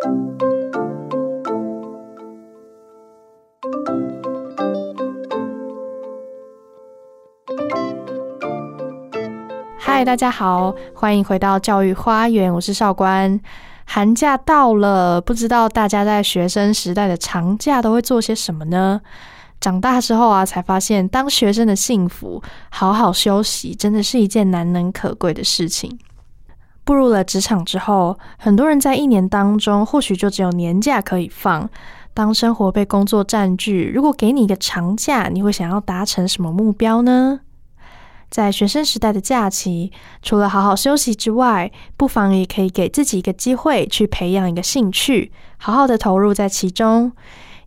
嗨，大家好，欢迎回到教育花园，我是少官。寒假到了，不知道大家在学生时代的长假都会做些什么呢？长大之后啊，才发现当学生的幸福，好好休息，真的是一件难能可贵的事情。步入了职场之后，很多人在一年当中，或许就只有年假可以放。当生活被工作占据，如果给你一个长假，你会想要达成什么目标呢？在学生时代的假期，除了好好休息之外，不妨也可以给自己一个机会，去培养一个兴趣，好好的投入在其中。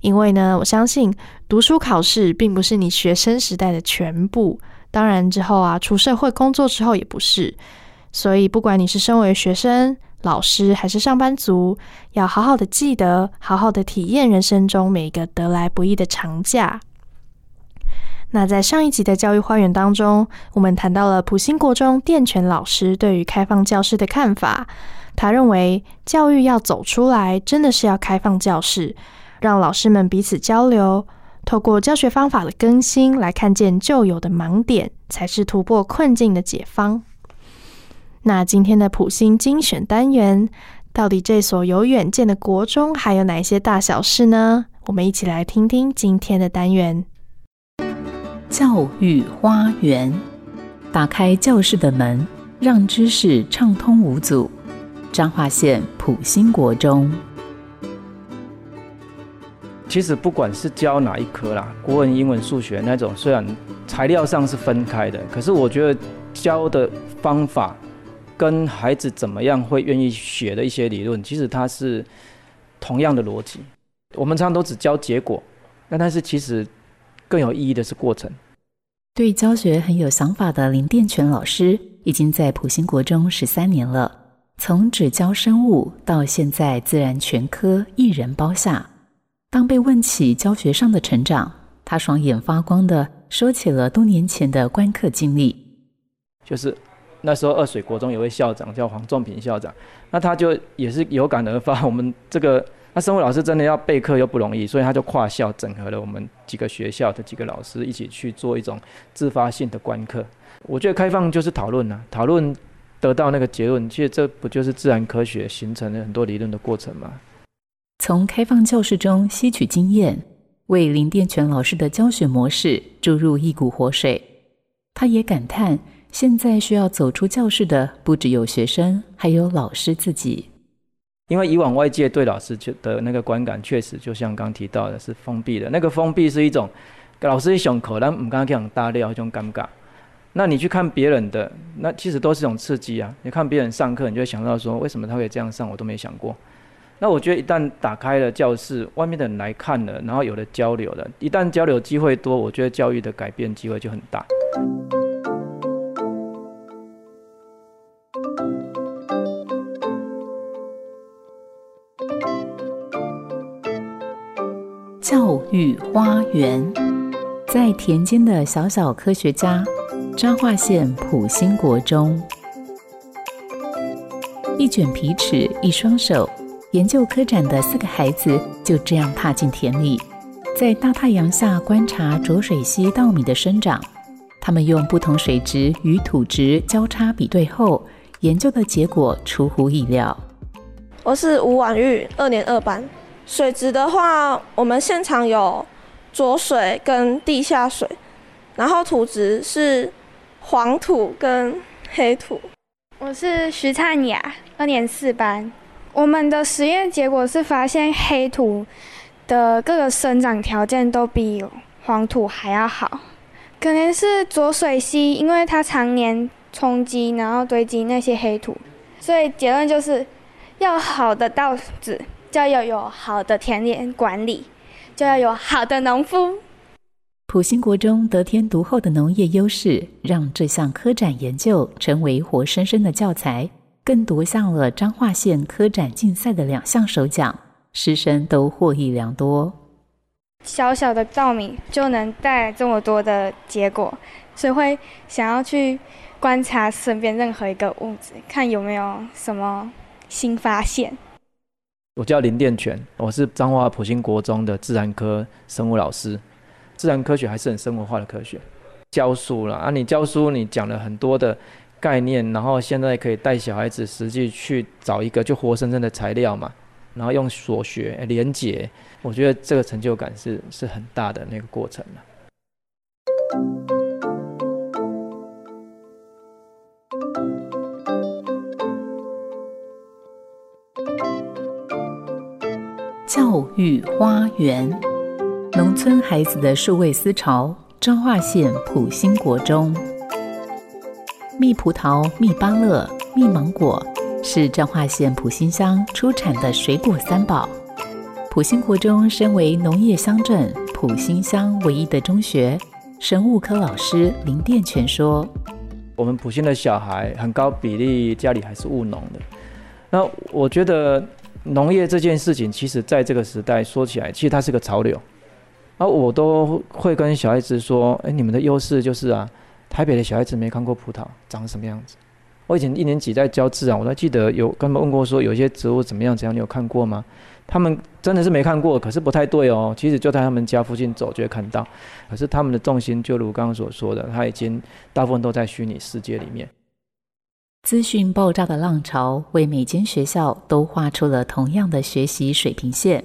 因为呢，我相信读书考试并不是你学生时代的全部，当然之后啊，出社会工作之后也不是。所以，不管你是身为学生、老师还是上班族，要好好的记得，好好的体验人生中每一个得来不易的长假。那在上一集的教育花园当中，我们谈到了普兴国中电权老师对于开放教室的看法。他认为，教育要走出来，真的是要开放教室，让老师们彼此交流，透过教学方法的更新，来看见旧有的盲点，才是突破困境的解方。那今天的普星精选单元，到底这所有远见的国中还有哪些大小事呢？我们一起来听听今天的单元。教育花园，打开教室的门，让知识畅通无阻。彰化县普兴国中，其实不管是教哪一科啦，国文、英文、数学那种，虽然材料上是分开的，可是我觉得教的方法跟孩子怎么样会愿意学的一些理论，其实它是同样的逻辑。我们常常都只教结果，那但是其实更有意义的是过程。对教学很有想法的林殿全老师，已经在普兴国中十三年了。从只教生物到现在自然全科一人包下。当被问起教学上的成长，他双眼发光的说起了多年前的观课经历。就是那时候二水国中有位校长叫黄仲平校长，那他就也是有感而发，我们这个。那生物老师真的要备课又不容易，所以他就跨校整合了我们几个学校的几个老师一起去做一种自发性的观课。我觉得开放就是讨论呐，讨论得到那个结论，其实这不就是自然科学形成了很多理论的过程吗？从开放教室中吸取经验，为林殿全老师的教学模式注入一股活水。他也感叹，现在需要走出教室的不只有学生，还有老师自己。因为以往外界对老师就的那个观感，确实就像刚提到的，是封闭的。那个封闭是一种老师一上课，但唔敢讲大料，一种尴尬。那你去看别人的，那其实都是一种刺激啊。你看别人上课，你就会想到说，为什么他会这样上，我都没想过。那我觉得一旦打开了教室，外面的人来看了，然后有了交流了，一旦交流机会多，我觉得教育的改变机会就很大。花园，在田间的小小科学家，彰化县普兴国中，一卷皮尺，一双手，研究科展的四个孩子就这样踏进田里，在大太阳下观察浊水溪稻米的生长。他们用不同水质与土质交叉比对后，研究的结果出乎意料。我是吴婉玉，二年二班。水质的话，我们现场有浊水跟地下水，然后土质是黄土跟黑土。我是徐灿雅，二年四班。我们的实验结果是发现黑土的各个生长条件都比黄土还要好，可能是浊水溪，因为它常年冲积，然后堆积那些黑土，所以结论就是要好的稻子。就要有好的田野管理，就要有好的农夫。普兴国中得天独厚的农业优势，让这项科展研究成为活生生的教材，更夺下了彰化县科展竞赛的两项首奖，师生都获益良多。小小的稻米就能带来这么多的结果，所以会想要去观察身边任何一个物质，看有没有什么新发现。我叫林殿全，我是彰化普兴国中的自然科生物老师。自然科学还是很生活化的科学，教书了啊！你教书，你讲了很多的概念，然后现在可以带小孩子实际去找一个就活生生的材料嘛，然后用所学连结，我觉得这个成就感是是很大的那个过程了。教育花园，农村孩子的数位思潮。彰化县普兴国中，蜜葡萄、蜜芭乐、蜜芒果是彰化县普兴乡出产的水果三宝。普兴国中身为农业乡镇普兴乡唯一的中学，生物科老师林殿全说：“我们普兴的小孩很高比例家里还是务农的。那我觉得。”农业这件事情，其实在这个时代说起来，其实它是个潮流。而我都会跟小孩子说：“哎，你们的优势就是啊，台北的小孩子没看过葡萄长什么样子。我以前一年级在教自然，我都记得有跟他们问过说，有些植物怎么样怎样，你有看过吗？他们真的是没看过，可是不太对哦。其实就在他们家附近走就会看到，可是他们的重心就如刚刚所说的，他已经大部分都在虚拟世界里面。”资讯爆炸的浪潮，为每间学校都画出了同样的学习水平线。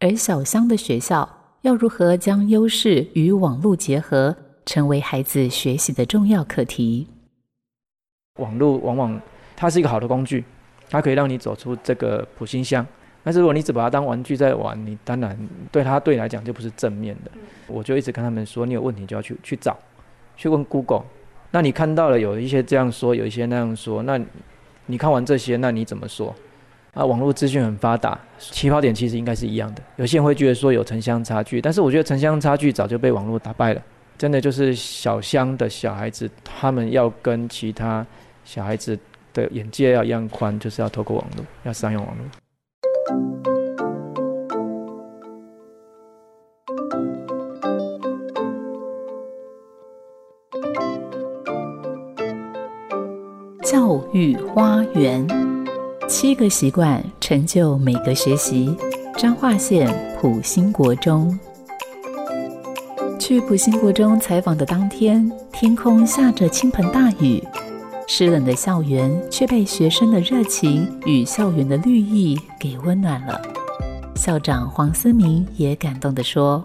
而小乡的学校要如何将优势与网络结合，成为孩子学习的重要课题。网络往往它是一个好的工具，它可以让你走出这个普心乡。但是如果你只把它当玩具在玩，你当然对它对来讲就不是正面的。我就一直跟他们说，你有问题就要去去找，去问 Google。那你看到了有一些这样说，有一些那样说，那你看完这些，那你怎么说？啊，网络资讯很发达，起跑点其实应该是一样的。有些人会觉得说有城乡差距，但是我觉得城乡差距早就被网络打败了。真的就是小乡的小孩子，他们要跟其他小孩子的眼界要一样宽，就是要透过网络，要善用网络。教育花园，七个习惯成就每个学习。彰化县普兴国中，去普兴国中采访的当天，天空下着倾盆大雨，湿冷的校园却被学生的热情与校园的绿意给温暖了。校长黄思明也感动地说。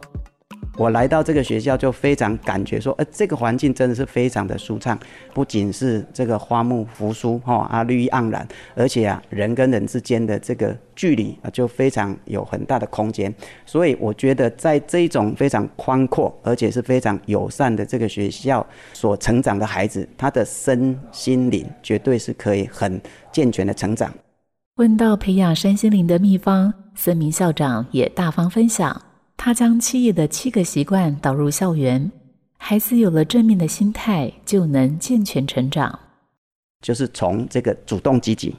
我来到这个学校就非常感觉说，呃，这个环境真的是非常的舒畅，不仅是这个花木扶疏哈啊绿意盎然，而且啊人跟人之间的这个距离啊就非常有很大的空间，所以我觉得在这种非常宽阔而且是非常友善的这个学校所成长的孩子，他的身心灵绝对是可以很健全的成长。问到培养身心灵的秘方，森明校长也大方分享。他将企业的七个习惯导入校园，孩子有了正面的心态，就能健全成长。就是从这个主动积极，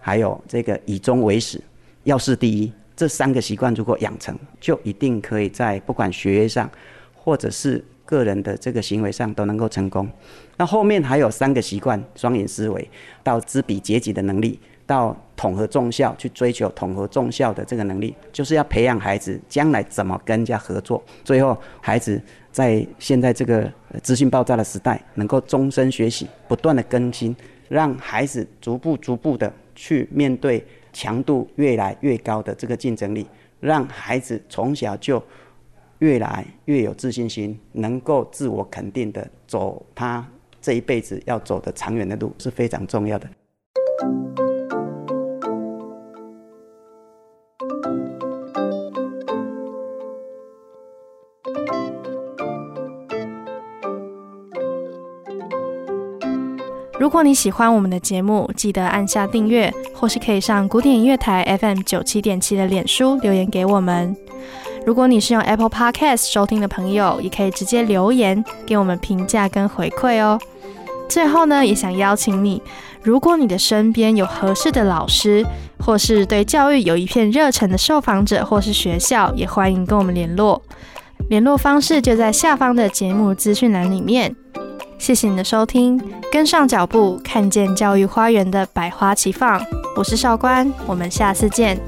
还有这个以终为始，要事第一这三个习惯，如果养成，就一定可以在不管学业上，或者是个人的这个行为上都能够成功。那后面还有三个习惯：双赢思维，到知彼解己的能力。到统合重效去追求统合重效的这个能力，就是要培养孩子将来怎么跟人家合作。最后，孩子在现在这个资讯爆炸的时代，能够终身学习，不断的更新，让孩子逐步逐步的去面对强度越来越高的这个竞争力，让孩子从小就越来越有自信心，能够自我肯定的走他这一辈子要走的长远的路，是非常重要的。如果你喜欢我们的节目，记得按下订阅，或是可以上古典音乐台 FM 九七点七的脸书留言给我们。如果你是用 Apple Podcast 收听的朋友，也可以直接留言给我们评价跟回馈哦。最后呢，也想邀请你，如果你的身边有合适的老师，或是对教育有一片热忱的受访者，或是学校，也欢迎跟我们联络。联络方式就在下方的节目资讯栏里面。谢谢你的收听，跟上脚步，看见教育花园的百花齐放。我是少官，我们下次见。